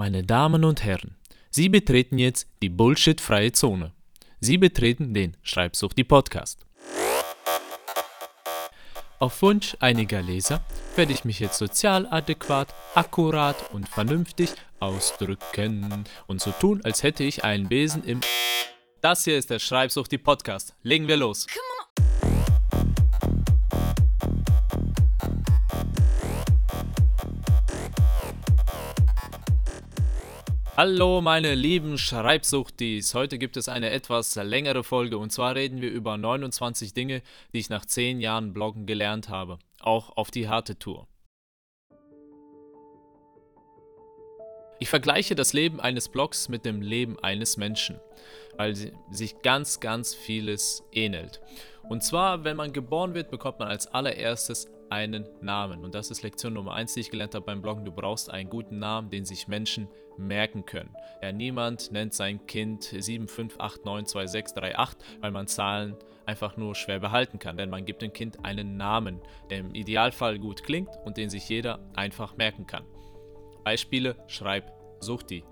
Meine Damen und Herren, Sie betreten jetzt die Bullshit-freie Zone. Sie betreten den Schreibsucht die Podcast. Auf Wunsch einiger Leser werde ich mich jetzt sozial adäquat, akkurat und vernünftig ausdrücken und so tun, als hätte ich einen Besen im. Das hier ist der Schreibsucht die Podcast. Legen wir los. Hallo meine lieben Schreibsuchtis, heute gibt es eine etwas längere Folge und zwar reden wir über 29 Dinge, die ich nach 10 Jahren Bloggen gelernt habe, auch auf die harte Tour. Ich vergleiche das Leben eines Blogs mit dem Leben eines Menschen, weil sich ganz, ganz vieles ähnelt. Und zwar, wenn man geboren wird, bekommt man als allererstes einen Namen. Und das ist Lektion Nummer 1, die ich gelernt habe beim Bloggen. Du brauchst einen guten Namen, den sich Menschen merken können. Ja, niemand nennt sein Kind 758922638, weil man Zahlen einfach nur schwer behalten kann. Denn man gibt dem Kind einen Namen, der im Idealfall gut klingt und den sich jeder einfach merken kann. Beispiele: Schreib, such die.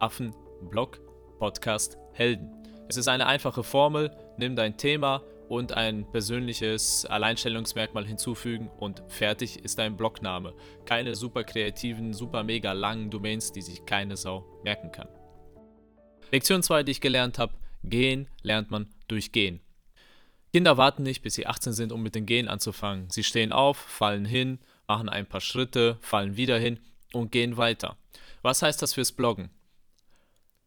Affen, Blog, Podcast, Helden. Es ist eine einfache Formel. Nimm dein Thema und ein persönliches Alleinstellungsmerkmal hinzufügen und fertig ist dein Blogname. Keine super kreativen, super mega langen Domains, die sich keine Sau merken kann. Lektion 2, die ich gelernt habe, gehen lernt man durch Gehen. Kinder warten nicht, bis sie 18 sind, um mit dem Gehen anzufangen. Sie stehen auf, fallen hin, machen ein paar Schritte, fallen wieder hin und gehen weiter. Was heißt das fürs Bloggen?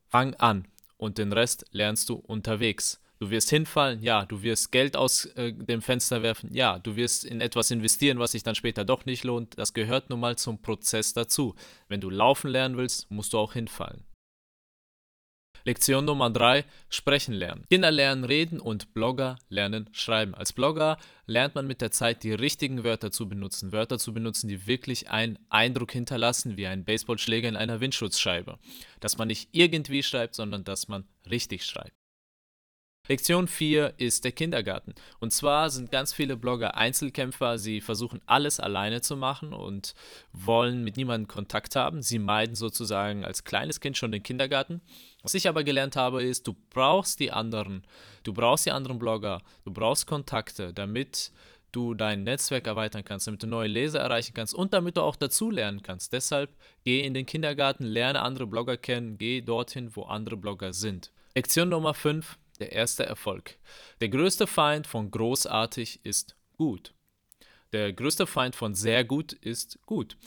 Fang an und den Rest lernst du unterwegs. Du wirst hinfallen, ja. Du wirst Geld aus äh, dem Fenster werfen, ja. Du wirst in etwas investieren, was sich dann später doch nicht lohnt. Das gehört nun mal zum Prozess dazu. Wenn du laufen lernen willst, musst du auch hinfallen. Lektion Nummer 3, Sprechen lernen. Kinder lernen reden und Blogger lernen schreiben. Als Blogger lernt man mit der Zeit die richtigen Wörter zu benutzen. Wörter zu benutzen, die wirklich einen Eindruck hinterlassen, wie ein Baseballschläger in einer Windschutzscheibe. Dass man nicht irgendwie schreibt, sondern dass man richtig schreibt. Lektion 4 ist der Kindergarten. Und zwar sind ganz viele Blogger Einzelkämpfer. Sie versuchen alles alleine zu machen und wollen mit niemandem Kontakt haben. Sie meiden sozusagen als kleines Kind schon den Kindergarten. Was ich aber gelernt habe, ist, du brauchst die anderen. Du brauchst die anderen Blogger. Du brauchst Kontakte, damit du dein Netzwerk erweitern kannst, damit du neue Leser erreichen kannst und damit du auch dazu lernen kannst. Deshalb geh in den Kindergarten, lerne andere Blogger kennen, geh dorthin, wo andere Blogger sind. Lektion Nummer 5 der erste Erfolg. Der größte Feind von großartig ist gut. Der größte Feind von sehr gut ist gut.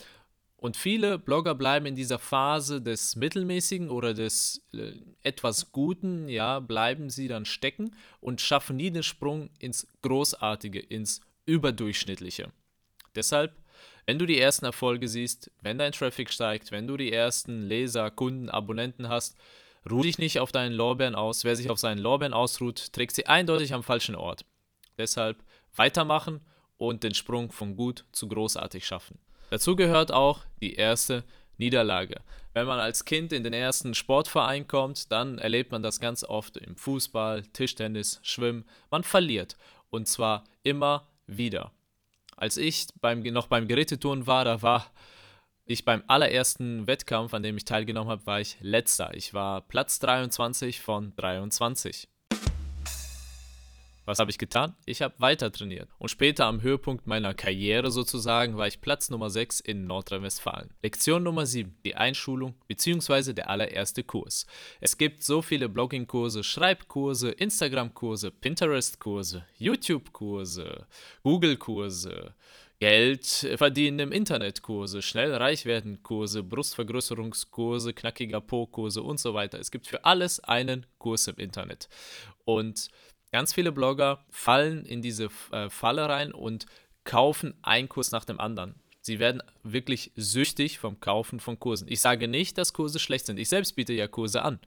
Und viele Blogger bleiben in dieser Phase des Mittelmäßigen oder des äh, etwas Guten, ja, bleiben sie dann stecken und schaffen nie den Sprung ins Großartige, ins Überdurchschnittliche. Deshalb, wenn du die ersten Erfolge siehst, wenn dein Traffic steigt, wenn du die ersten Leser, Kunden, Abonnenten hast, Ruh dich nicht auf deinen Lorbeeren aus. Wer sich auf seinen Lorbeeren ausruht, trägt sie eindeutig am falschen Ort. Deshalb weitermachen und den Sprung von gut zu großartig schaffen. Dazu gehört auch die erste Niederlage. Wenn man als Kind in den ersten Sportverein kommt, dann erlebt man das ganz oft im Fußball, Tischtennis, Schwimmen. Man verliert. Und zwar immer wieder. Als ich beim, noch beim Gerätetouren war, da war ich beim allerersten Wettkampf, an dem ich teilgenommen habe, war ich letzter. Ich war Platz 23 von 23. Was habe ich getan? Ich habe weiter trainiert. Und später am Höhepunkt meiner Karriere sozusagen war ich Platz Nummer 6 in Nordrhein-Westfalen. Lektion Nummer 7, die Einschulung bzw. der allererste Kurs. Es gibt so viele Blogging-Kurse, Schreibkurse, Instagram-Kurse, Pinterest-Kurse, YouTube-Kurse, Google-Kurse, Geld verdienen im Internet Kurse, schnell reich werden Kurse, Brustvergrößerungskurse, knackiger Po-Kurse und so weiter. Es gibt für alles einen Kurs im Internet. Und ganz viele Blogger fallen in diese äh, Falle rein und kaufen einen Kurs nach dem anderen. Sie werden wirklich süchtig vom Kaufen von Kursen. Ich sage nicht, dass Kurse schlecht sind. Ich selbst biete ja Kurse an.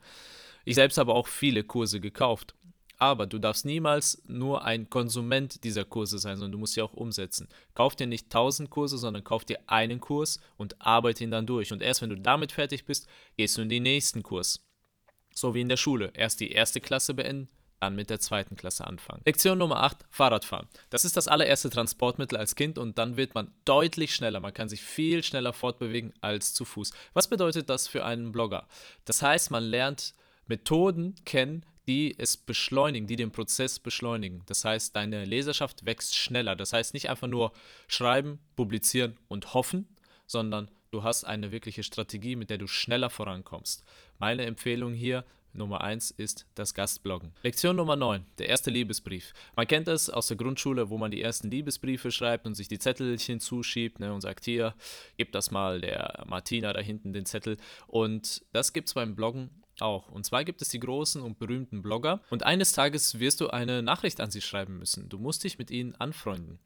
Ich selbst habe auch viele Kurse gekauft. Aber du darfst niemals nur ein Konsument dieser Kurse sein, sondern du musst sie auch umsetzen. Kauf dir nicht tausend Kurse, sondern kauf dir einen Kurs und arbeite ihn dann durch. Und erst wenn du damit fertig bist, gehst du in den nächsten Kurs. So wie in der Schule. Erst die erste Klasse beenden, dann mit der zweiten Klasse anfangen. Lektion Nummer 8, Fahrradfahren. Das ist das allererste Transportmittel als Kind und dann wird man deutlich schneller. Man kann sich viel schneller fortbewegen als zu Fuß. Was bedeutet das für einen Blogger? Das heißt, man lernt Methoden kennen, die es beschleunigen, die den Prozess beschleunigen. Das heißt, deine Leserschaft wächst schneller. Das heißt nicht einfach nur schreiben, publizieren und hoffen, sondern du hast eine wirkliche Strategie, mit der du schneller vorankommst. Meine Empfehlung hier, Nummer 1 ist das Gastbloggen. Lektion Nummer 9, der erste Liebesbrief. Man kennt es aus der Grundschule, wo man die ersten Liebesbriefe schreibt und sich die Zettelchen zuschiebt ne, und sagt, hier, gib das mal der Martina da hinten den Zettel. Und das gibt es beim Bloggen auch. Und zwar gibt es die großen und berühmten Blogger und eines Tages wirst du eine Nachricht an sie schreiben müssen. Du musst dich mit ihnen anfreunden.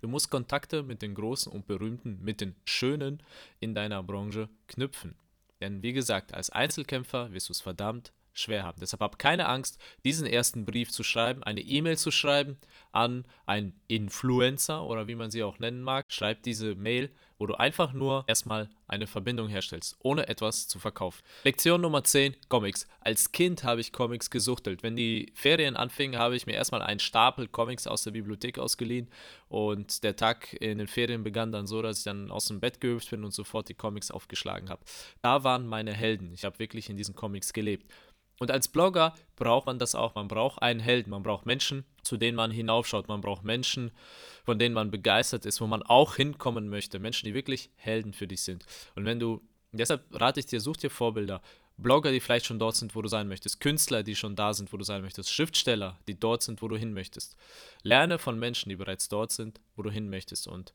Du musst Kontakte mit den Großen und Berühmten, mit den Schönen in deiner Branche knüpfen. Denn wie gesagt, als Einzelkämpfer wirst du es verdammt schwer haben. Deshalb hab keine Angst, diesen ersten Brief zu schreiben, eine E-Mail zu schreiben an einen Influencer oder wie man sie auch nennen mag. Schreib diese Mail wo du einfach nur erstmal eine Verbindung herstellst, ohne etwas zu verkaufen. Lektion Nummer 10, Comics. Als Kind habe ich Comics gesuchtelt. Wenn die Ferien anfingen, habe ich mir erstmal einen Stapel Comics aus der Bibliothek ausgeliehen und der Tag in den Ferien begann dann so, dass ich dann aus dem Bett gehüpft bin und sofort die Comics aufgeschlagen habe. Da waren meine Helden. Ich habe wirklich in diesen Comics gelebt. Und als Blogger braucht man das auch. Man braucht einen Helden. Man braucht Menschen, zu denen man hinaufschaut. Man braucht Menschen, von denen man begeistert ist, wo man auch hinkommen möchte. Menschen, die wirklich Helden für dich sind. Und wenn du, deshalb rate ich dir, such dir Vorbilder. Blogger, die vielleicht schon dort sind, wo du sein möchtest. Künstler, die schon da sind, wo du sein möchtest. Schriftsteller, die dort sind, wo du hin möchtest. Lerne von Menschen, die bereits dort sind, wo du hin möchtest. Und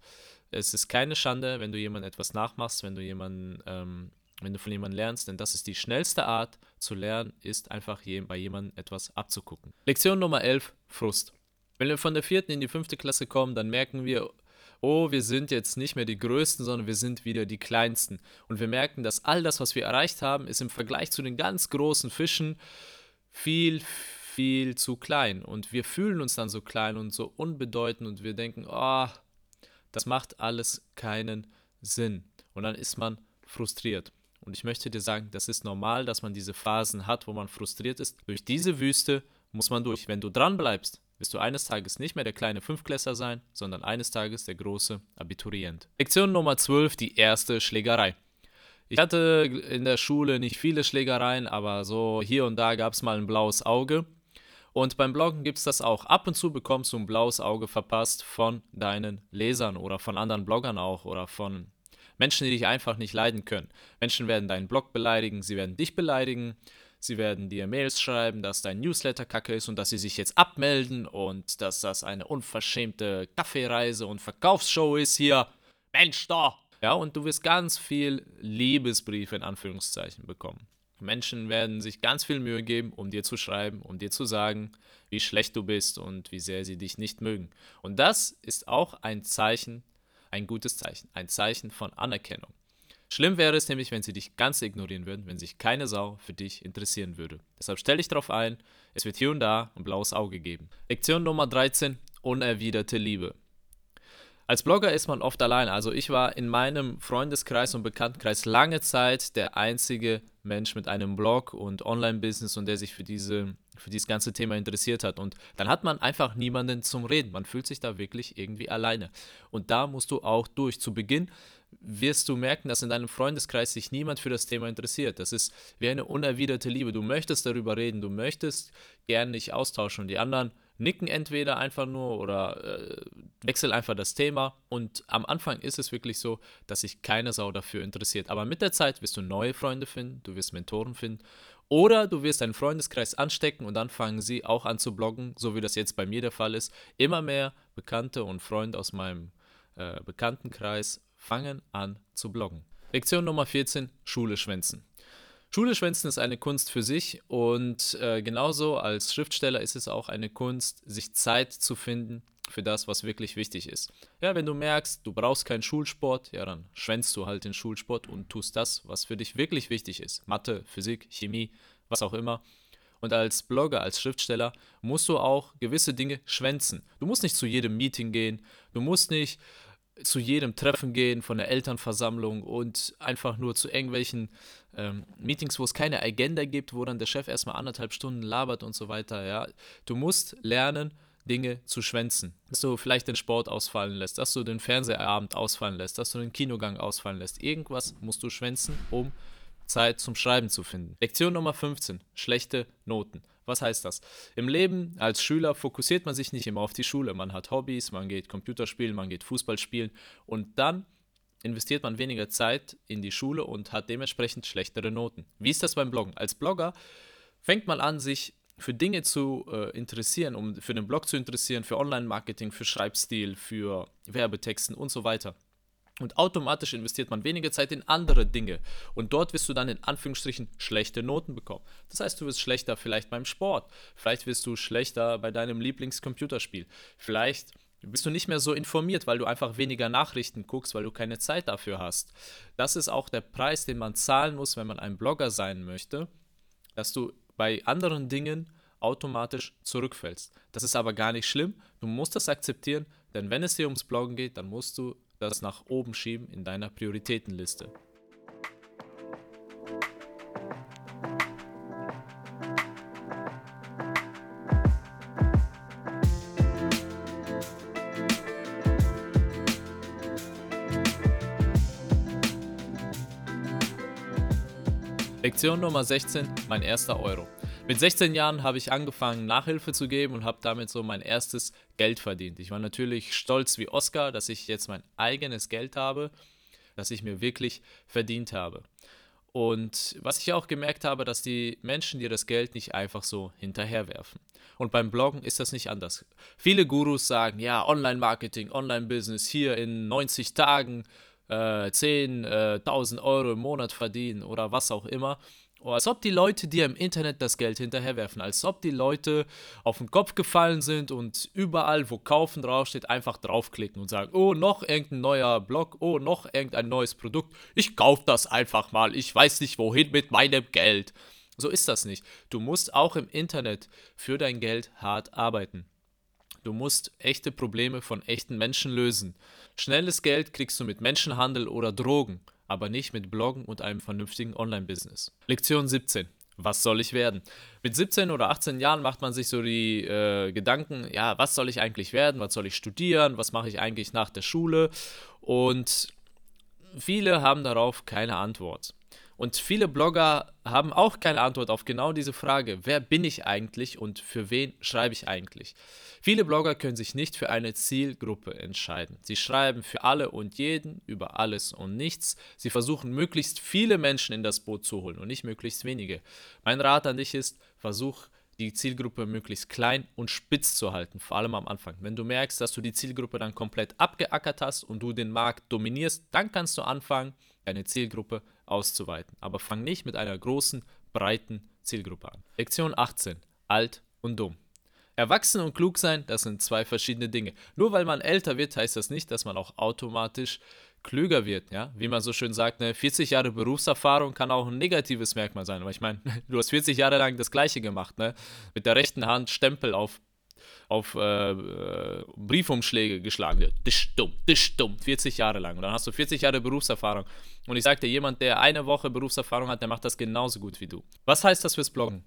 es ist keine Schande, wenn du jemandem etwas nachmachst, wenn du jemanden ähm, wenn du von jemandem lernst, denn das ist die schnellste Art zu lernen, ist einfach bei jemandem etwas abzugucken. Lektion Nummer 11, Frust. Wenn wir von der vierten in die fünfte Klasse kommen, dann merken wir, oh, wir sind jetzt nicht mehr die Größten, sondern wir sind wieder die Kleinsten. Und wir merken, dass all das, was wir erreicht haben, ist im Vergleich zu den ganz großen Fischen viel, viel zu klein. Und wir fühlen uns dann so klein und so unbedeutend und wir denken, oh, das macht alles keinen Sinn. Und dann ist man frustriert. Und ich möchte dir sagen, das ist normal, dass man diese Phasen hat, wo man frustriert ist. Durch diese Wüste muss man durch. Wenn du dran bleibst, wirst du eines Tages nicht mehr der kleine Fünfklässler sein, sondern eines Tages der große Abiturient. Lektion Nummer 12, die erste Schlägerei. Ich hatte in der Schule nicht viele Schlägereien, aber so hier und da gab es mal ein blaues Auge. Und beim Bloggen gibt es das auch. Ab und zu bekommst du ein blaues Auge verpasst von deinen Lesern oder von anderen Bloggern auch oder von Menschen, die dich einfach nicht leiden können. Menschen werden deinen Blog beleidigen, sie werden dich beleidigen, sie werden dir Mails schreiben, dass dein Newsletter kacke ist und dass sie sich jetzt abmelden und dass das eine unverschämte Kaffeereise und Verkaufsshow ist hier. Mensch, doch! Ja, und du wirst ganz viel Liebesbriefe in Anführungszeichen bekommen. Menschen werden sich ganz viel Mühe geben, um dir zu schreiben, um dir zu sagen, wie schlecht du bist und wie sehr sie dich nicht mögen. Und das ist auch ein Zeichen ein gutes Zeichen, ein Zeichen von Anerkennung. Schlimm wäre es nämlich, wenn sie dich ganz ignorieren würden, wenn sich keine Sau für dich interessieren würde. Deshalb stell dich darauf ein, es wird hier und da ein blaues Auge geben. Lektion Nummer 13, unerwiderte Liebe. Als Blogger ist man oft allein. Also ich war in meinem Freundeskreis und Bekanntenkreis lange Zeit der einzige Mensch mit einem Blog und Online-Business und der sich für, diese, für dieses ganze Thema interessiert hat. Und dann hat man einfach niemanden zum Reden. Man fühlt sich da wirklich irgendwie alleine. Und da musst du auch durch. Zu Beginn wirst du merken, dass in deinem Freundeskreis sich niemand für das Thema interessiert. Das ist wie eine unerwiderte Liebe. Du möchtest darüber reden, du möchtest gerne dich austauschen und die anderen nicken entweder einfach nur oder äh, wechseln einfach das Thema. Und am Anfang ist es wirklich so, dass sich keine Sau dafür interessiert. Aber mit der Zeit wirst du neue Freunde finden, du wirst Mentoren finden. Oder du wirst deinen Freundeskreis anstecken und dann fangen sie auch an zu bloggen, so wie das jetzt bei mir der Fall ist. Immer mehr Bekannte und Freunde aus meinem äh, Bekanntenkreis fangen an zu bloggen. Lektion Nummer 14, Schule schwänzen. Schule schwänzen ist eine Kunst für sich und äh, genauso als Schriftsteller ist es auch eine Kunst, sich Zeit zu finden für das, was wirklich wichtig ist. Ja, wenn du merkst, du brauchst keinen Schulsport, ja, dann schwänzt du halt den Schulsport und tust das, was für dich wirklich wichtig ist. Mathe, Physik, Chemie, was auch immer. Und als Blogger, als Schriftsteller musst du auch gewisse Dinge schwänzen. Du musst nicht zu jedem Meeting gehen, du musst nicht zu jedem Treffen gehen von der Elternversammlung und einfach nur zu irgendwelchen ähm, Meetings, wo es keine Agenda gibt, wo dann der Chef erstmal anderthalb Stunden labert und so weiter. Ja, du musst lernen, Dinge zu schwänzen. Dass du vielleicht den Sport ausfallen lässt, dass du den Fernsehabend ausfallen lässt, dass du den Kinogang ausfallen lässt. Irgendwas musst du schwänzen, um Zeit zum Schreiben zu finden. Lektion Nummer 15. Schlechte Noten. Was heißt das? Im Leben als Schüler fokussiert man sich nicht immer auf die Schule. Man hat Hobbys, man geht Computerspielen, man geht Fußball spielen und dann investiert man weniger Zeit in die Schule und hat dementsprechend schlechtere Noten. Wie ist das beim Bloggen? Als Blogger fängt man an, sich für Dinge zu äh, interessieren, um für den Blog zu interessieren, für Online-Marketing, für Schreibstil, für Werbetexten und so weiter. Und automatisch investiert man weniger Zeit in andere Dinge. Und dort wirst du dann in Anführungsstrichen schlechte Noten bekommen. Das heißt, du wirst schlechter vielleicht beim Sport. Vielleicht wirst du schlechter bei deinem Lieblingscomputerspiel. Vielleicht bist du nicht mehr so informiert, weil du einfach weniger Nachrichten guckst, weil du keine Zeit dafür hast. Das ist auch der Preis, den man zahlen muss, wenn man ein Blogger sein möchte, dass du bei anderen Dingen automatisch zurückfällst. Das ist aber gar nicht schlimm. Du musst das akzeptieren, denn wenn es dir ums Bloggen geht, dann musst du das nach oben schieben in deiner Prioritätenliste. Lektion Nummer 16, mein erster Euro. Mit 16 Jahren habe ich angefangen, Nachhilfe zu geben und habe damit so mein erstes Geld verdient. Ich war natürlich stolz wie Oscar, dass ich jetzt mein eigenes Geld habe, das ich mir wirklich verdient habe. Und was ich auch gemerkt habe, dass die Menschen dir das Geld nicht einfach so hinterherwerfen. Und beim Bloggen ist das nicht anders. Viele Gurus sagen, ja, Online-Marketing, Online-Business hier in 90 Tagen äh, 10.000 äh, Euro im Monat verdienen oder was auch immer. Als ob die Leute dir im Internet das Geld hinterherwerfen, als ob die Leute auf den Kopf gefallen sind und überall, wo kaufen draufsteht, einfach draufklicken und sagen, oh, noch irgendein neuer Blog, oh, noch irgendein neues Produkt, ich kaufe das einfach mal, ich weiß nicht wohin mit meinem Geld. So ist das nicht. Du musst auch im Internet für dein Geld hart arbeiten. Du musst echte Probleme von echten Menschen lösen. Schnelles Geld kriegst du mit Menschenhandel oder Drogen aber nicht mit Bloggen und einem vernünftigen Online-Business. Lektion 17. Was soll ich werden? Mit 17 oder 18 Jahren macht man sich so die äh, Gedanken, ja, was soll ich eigentlich werden? Was soll ich studieren? Was mache ich eigentlich nach der Schule? Und viele haben darauf keine Antwort. Und viele Blogger haben auch keine Antwort auf genau diese Frage, wer bin ich eigentlich und für wen schreibe ich eigentlich? Viele Blogger können sich nicht für eine Zielgruppe entscheiden. Sie schreiben für alle und jeden über alles und nichts. Sie versuchen möglichst viele Menschen in das Boot zu holen und nicht möglichst wenige. Mein Rat an dich ist, versuch die Zielgruppe möglichst klein und spitz zu halten, vor allem am Anfang. Wenn du merkst, dass du die Zielgruppe dann komplett abgeackert hast und du den Markt dominierst, dann kannst du anfangen, deine Zielgruppe auszuweiten. Aber fang nicht mit einer großen, breiten Zielgruppe an. Lektion 18. Alt und dumm. Erwachsen und klug sein, das sind zwei verschiedene Dinge. Nur weil man älter wird, heißt das nicht, dass man auch automatisch klüger wird, ja. Wie man so schön sagt, ne, 40 Jahre Berufserfahrung kann auch ein negatives Merkmal sein. Aber ich meine, du hast 40 Jahre lang das Gleiche gemacht, ne? Mit der rechten Hand Stempel auf, auf äh, äh, Briefumschläge geschlagen. Das ist dumm, ist dumm, 40 Jahre lang. Und dann hast du 40 Jahre Berufserfahrung. Und ich sagte, jemand, der eine Woche Berufserfahrung hat, der macht das genauso gut wie du. Was heißt das fürs Bloggen?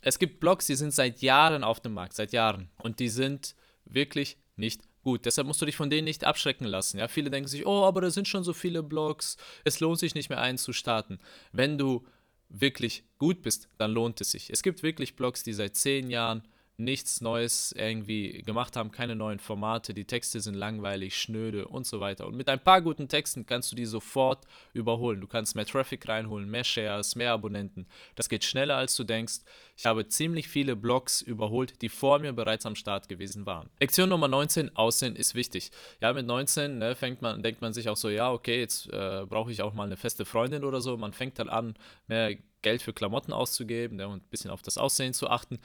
Es gibt Blogs, die sind seit Jahren auf dem Markt, seit Jahren. Und die sind wirklich nicht gut. Deshalb musst du dich von denen nicht abschrecken lassen. Ja, viele denken sich, oh, aber da sind schon so viele Blogs, es lohnt sich nicht mehr einen zu starten. Wenn du wirklich gut bist, dann lohnt es sich. Es gibt wirklich Blogs, die seit zehn Jahren nichts Neues irgendwie gemacht haben, keine neuen Formate, die Texte sind langweilig, schnöde und so weiter. Und mit ein paar guten Texten kannst du die sofort überholen. Du kannst mehr Traffic reinholen, mehr Shares, mehr Abonnenten. Das geht schneller, als du denkst. Ich habe ziemlich viele Blogs überholt, die vor mir bereits am Start gewesen waren. Lektion Nummer 19, Aussehen ist wichtig. Ja, mit 19 ne, fängt man, denkt man sich auch so, ja, okay, jetzt äh, brauche ich auch mal eine feste Freundin oder so. Man fängt dann an, mehr Geld für Klamotten auszugeben ne, und ein bisschen auf das Aussehen zu achten.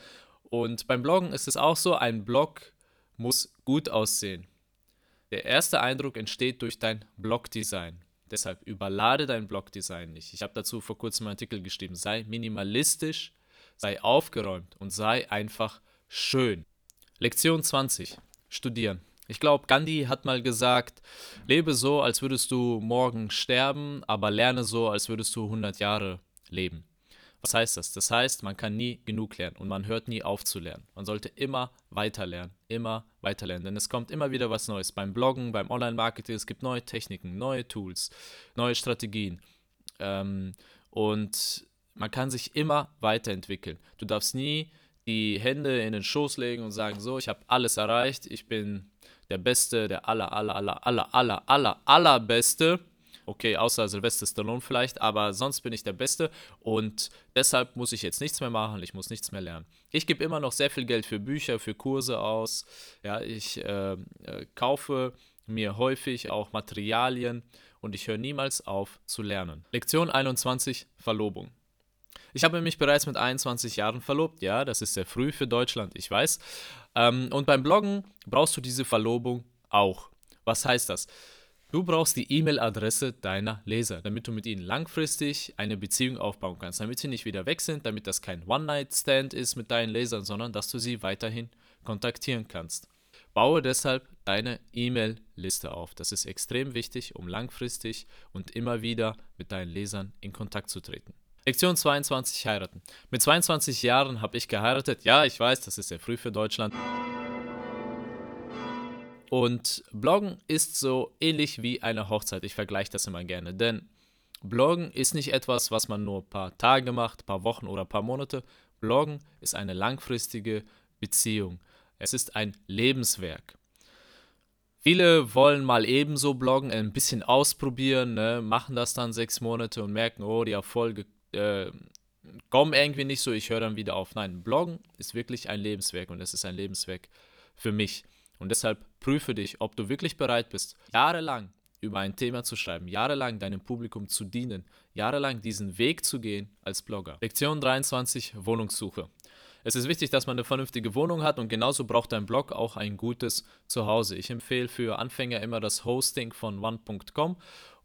Und beim Bloggen ist es auch so, ein Blog muss gut aussehen. Der erste Eindruck entsteht durch dein Blogdesign. Deshalb überlade dein Blogdesign nicht. Ich habe dazu vor kurzem einen Artikel geschrieben. Sei minimalistisch, sei aufgeräumt und sei einfach schön. Lektion 20. Studieren. Ich glaube, Gandhi hat mal gesagt, lebe so, als würdest du morgen sterben, aber lerne so, als würdest du 100 Jahre leben. Was heißt das? Das heißt, man kann nie genug lernen und man hört nie auf zu lernen. Man sollte immer weiter lernen, immer weiter lernen, denn es kommt immer wieder was Neues. Beim Bloggen, beim Online-Marketing, es gibt neue Techniken, neue Tools, neue Strategien. Ähm, und man kann sich immer weiterentwickeln. Du darfst nie die Hände in den Schoß legen und sagen, so, ich habe alles erreicht, ich bin der Beste, der aller, aller, aller, aller, aller, aller, allerbeste. Okay, außer Sylvester Stallone vielleicht, aber sonst bin ich der Beste und deshalb muss ich jetzt nichts mehr machen, ich muss nichts mehr lernen. Ich gebe immer noch sehr viel Geld für Bücher, für Kurse aus. Ja, ich äh, äh, kaufe mir häufig auch Materialien und ich höre niemals auf zu lernen. Lektion 21, Verlobung. Ich habe mich bereits mit 21 Jahren verlobt. Ja, das ist sehr früh für Deutschland, ich weiß. Ähm, und beim Bloggen brauchst du diese Verlobung auch. Was heißt das? Du brauchst die E-Mail-Adresse deiner Leser, damit du mit ihnen langfristig eine Beziehung aufbauen kannst, damit sie nicht wieder weg sind, damit das kein One-Night-Stand ist mit deinen Lesern, sondern dass du sie weiterhin kontaktieren kannst. Baue deshalb deine E-Mail-Liste auf. Das ist extrem wichtig, um langfristig und immer wieder mit deinen Lesern in Kontakt zu treten. Lektion 22 heiraten. Mit 22 Jahren habe ich geheiratet. Ja, ich weiß, das ist sehr früh für Deutschland. Und Bloggen ist so ähnlich wie eine Hochzeit. Ich vergleiche das immer gerne. Denn Bloggen ist nicht etwas, was man nur ein paar Tage macht, ein paar Wochen oder ein paar Monate. Bloggen ist eine langfristige Beziehung. Es ist ein Lebenswerk. Viele wollen mal ebenso bloggen, ein bisschen ausprobieren, ne, machen das dann sechs Monate und merken, oh, die Erfolge äh, kommen irgendwie nicht so, ich höre dann wieder auf. Nein, Bloggen ist wirklich ein Lebenswerk und es ist ein Lebenswerk für mich. Und deshalb prüfe dich, ob du wirklich bereit bist, jahrelang über ein Thema zu schreiben, jahrelang deinem Publikum zu dienen, jahrelang diesen Weg zu gehen als Blogger. Lektion 23, Wohnungssuche. Es ist wichtig, dass man eine vernünftige Wohnung hat und genauso braucht dein Blog auch ein gutes Zuhause. Ich empfehle für Anfänger immer das Hosting von one.com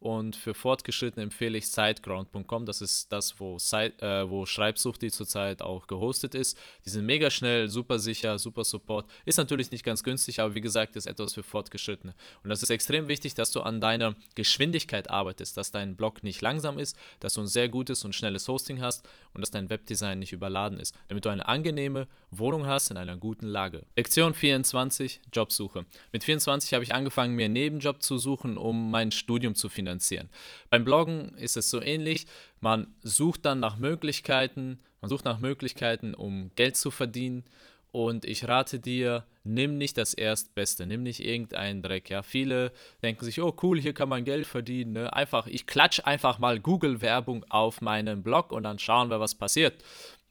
und für Fortgeschrittene empfehle ich siteground.com. Das ist das, wo, Site, äh, wo Schreibsucht die zurzeit auch gehostet ist. Die sind mega schnell, super sicher, super Support. Ist natürlich nicht ganz günstig, aber wie gesagt, ist etwas für Fortgeschrittene. Und das ist extrem wichtig, dass du an deiner Geschwindigkeit arbeitest, dass dein Blog nicht langsam ist, dass du ein sehr gutes und schnelles Hosting hast und dass dein Webdesign nicht überladen ist, damit du eine angenehme Wohnung hast in einer guten Lage. Lektion 24, Jobsuche. Mit 24 habe ich angefangen, mir einen Nebenjob zu suchen, um mein Studium zu finanzieren finanzieren. Beim Bloggen ist es so ähnlich. Man sucht dann nach Möglichkeiten, man sucht nach Möglichkeiten, um Geld zu verdienen. Und ich rate dir, nimm nicht das Erstbeste, nimm nicht irgendeinen Dreck. Ja, viele denken sich, oh cool, hier kann man Geld verdienen. Ne? Einfach, ich klatsche einfach mal Google-Werbung auf meinen Blog und dann schauen wir, was passiert.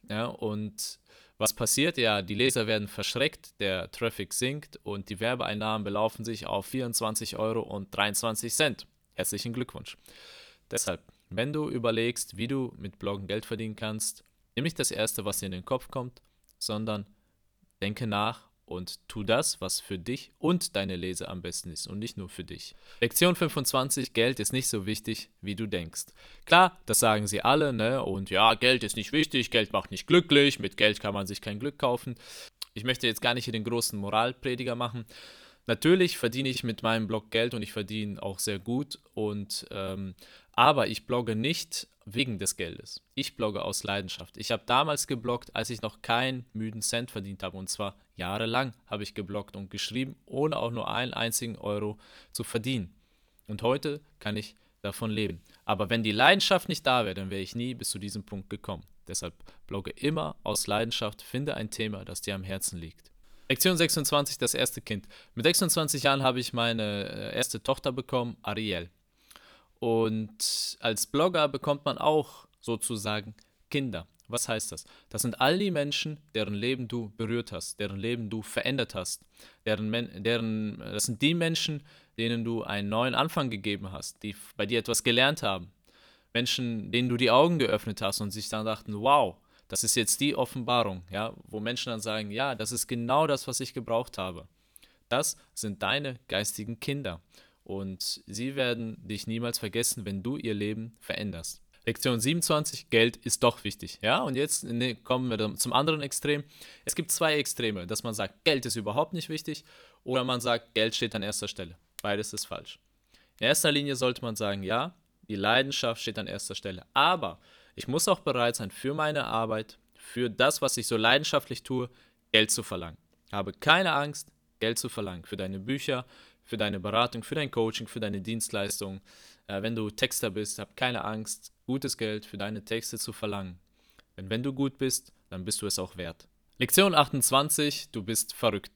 Ja, und was passiert? Ja, die Leser werden verschreckt, der Traffic sinkt und die Werbeeinnahmen belaufen sich auf 24 Euro und 23 Cent. Herzlichen Glückwunsch. Deshalb, wenn du überlegst, wie du mit Bloggen Geld verdienen kannst, nimm nicht das Erste, was dir in den Kopf kommt, sondern denke nach und tu das, was für dich und deine Leser am besten ist und nicht nur für dich. Lektion 25, Geld ist nicht so wichtig, wie du denkst. Klar, das sagen sie alle, ne? Und ja, Geld ist nicht wichtig, Geld macht nicht glücklich, mit Geld kann man sich kein Glück kaufen. Ich möchte jetzt gar nicht hier den großen Moralprediger machen, Natürlich verdiene ich mit meinem Blog Geld und ich verdiene auch sehr gut. Und ähm, aber ich blogge nicht wegen des Geldes. Ich blogge aus Leidenschaft. Ich habe damals gebloggt, als ich noch keinen müden Cent verdient habe. Und zwar jahrelang habe ich gebloggt und geschrieben, ohne auch nur einen einzigen Euro zu verdienen. Und heute kann ich davon leben. Aber wenn die Leidenschaft nicht da wäre, dann wäre ich nie bis zu diesem Punkt gekommen. Deshalb blogge immer aus Leidenschaft, finde ein Thema, das dir am Herzen liegt. Lektion 26, das erste Kind. Mit 26 Jahren habe ich meine äh, erste Tochter bekommen, Ariel. Und als Blogger bekommt man auch sozusagen Kinder. Was heißt das? Das sind all die Menschen, deren Leben du berührt hast, deren Leben du verändert hast. Deren, deren, das sind die Menschen, denen du einen neuen Anfang gegeben hast, die bei dir etwas gelernt haben. Menschen, denen du die Augen geöffnet hast und sich dann dachten, wow, das ist jetzt die Offenbarung, ja, wo Menschen dann sagen, ja, das ist genau das, was ich gebraucht habe. Das sind deine geistigen Kinder und sie werden dich niemals vergessen, wenn du ihr Leben veränderst. Lektion 27, Geld ist doch wichtig. Ja, und jetzt kommen wir zum anderen Extrem. Es gibt zwei Extreme, dass man sagt, Geld ist überhaupt nicht wichtig oder man sagt, Geld steht an erster Stelle. Beides ist falsch. In erster Linie sollte man sagen, ja, die Leidenschaft steht an erster Stelle. Aber ich muss auch bereit sein, für meine Arbeit, für das, was ich so leidenschaftlich tue, Geld zu verlangen. Habe keine Angst, Geld zu verlangen für deine Bücher, für deine Beratung, für dein Coaching, für deine Dienstleistung. Äh, wenn du Texter bist, hab keine Angst, gutes Geld für deine Texte zu verlangen. Denn wenn du gut bist, dann bist du es auch wert. Lektion 28, du bist verrückt.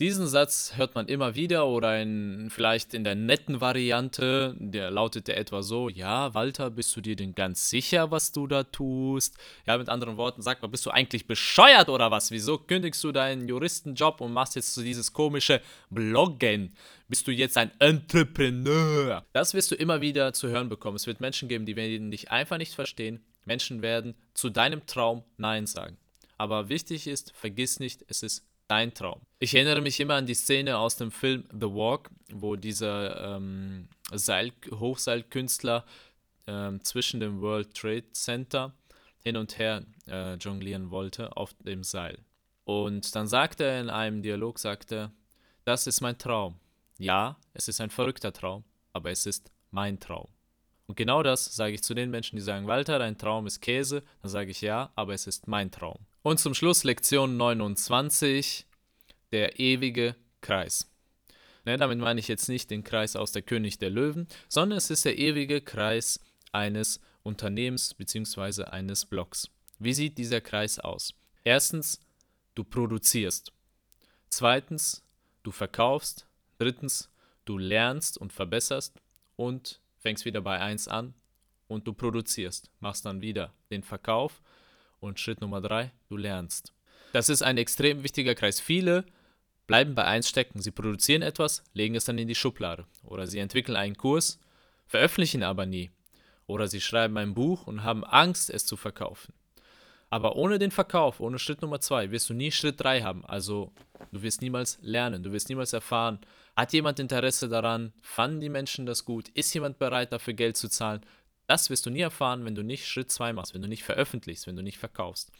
Diesen Satz hört man immer wieder oder in, vielleicht in der netten Variante, der lautet ja etwa so, ja, Walter, bist du dir denn ganz sicher, was du da tust? Ja, mit anderen Worten, sag mal, bist du eigentlich bescheuert oder was? Wieso kündigst du deinen Juristenjob und machst jetzt so dieses komische Bloggen? Bist du jetzt ein Entrepreneur? Das wirst du immer wieder zu hören bekommen. Es wird Menschen geben, die werden dich einfach nicht verstehen. Menschen werden zu deinem Traum Nein sagen. Aber wichtig ist, vergiss nicht, es ist dein Traum. Ich erinnere mich immer an die Szene aus dem Film The Walk, wo dieser ähm, Seil Hochseilkünstler ähm, zwischen dem World Trade Center hin und her äh, jonglieren wollte auf dem Seil. Und dann sagte er in einem Dialog, sagte, das ist mein Traum. Ja, es ist ein verrückter Traum, aber es ist mein Traum. Und genau das sage ich zu den Menschen, die sagen, Walter, dein Traum ist Käse. Dann sage ich ja, aber es ist mein Traum. Und zum Schluss Lektion 29, der ewige Kreis. Ne, damit meine ich jetzt nicht den Kreis aus der König der Löwen, sondern es ist der ewige Kreis eines Unternehmens bzw. eines Blocks. Wie sieht dieser Kreis aus? Erstens, du produzierst. Zweitens, du verkaufst. Drittens, du lernst und verbesserst. Und fängst wieder bei 1 an und du produzierst. Machst dann wieder den Verkauf und Schritt Nummer drei, du lernst. Das ist ein extrem wichtiger Kreis. Viele bleiben bei eins stecken. Sie produzieren etwas, legen es dann in die Schublade. Oder sie entwickeln einen Kurs, veröffentlichen aber nie. Oder sie schreiben ein Buch und haben Angst, es zu verkaufen. Aber ohne den Verkauf, ohne Schritt Nummer zwei, wirst du nie Schritt drei haben. Also du wirst niemals lernen, du wirst niemals erfahren, hat jemand Interesse daran, fanden die Menschen das gut, ist jemand bereit dafür Geld zu zahlen, das wirst du nie erfahren, wenn du nicht Schritt 2 machst, wenn du nicht veröffentlichst, wenn du nicht verkaufst.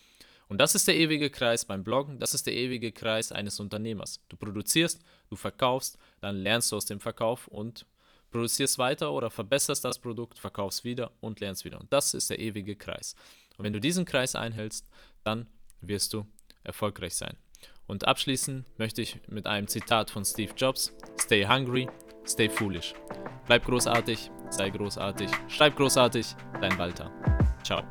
Und das ist der ewige Kreis beim Bloggen, das ist der ewige Kreis eines Unternehmers. Du produzierst, du verkaufst, dann lernst du aus dem Verkauf und produzierst weiter oder verbesserst das Produkt, verkaufst wieder und lernst wieder. Und das ist der ewige Kreis. Und wenn du diesen Kreis einhältst, dann wirst du erfolgreich sein. Und abschließen möchte ich mit einem Zitat von Steve Jobs: Stay hungry, stay foolish. Bleib großartig, sei großartig, schreib großartig, dein Walter. Ciao.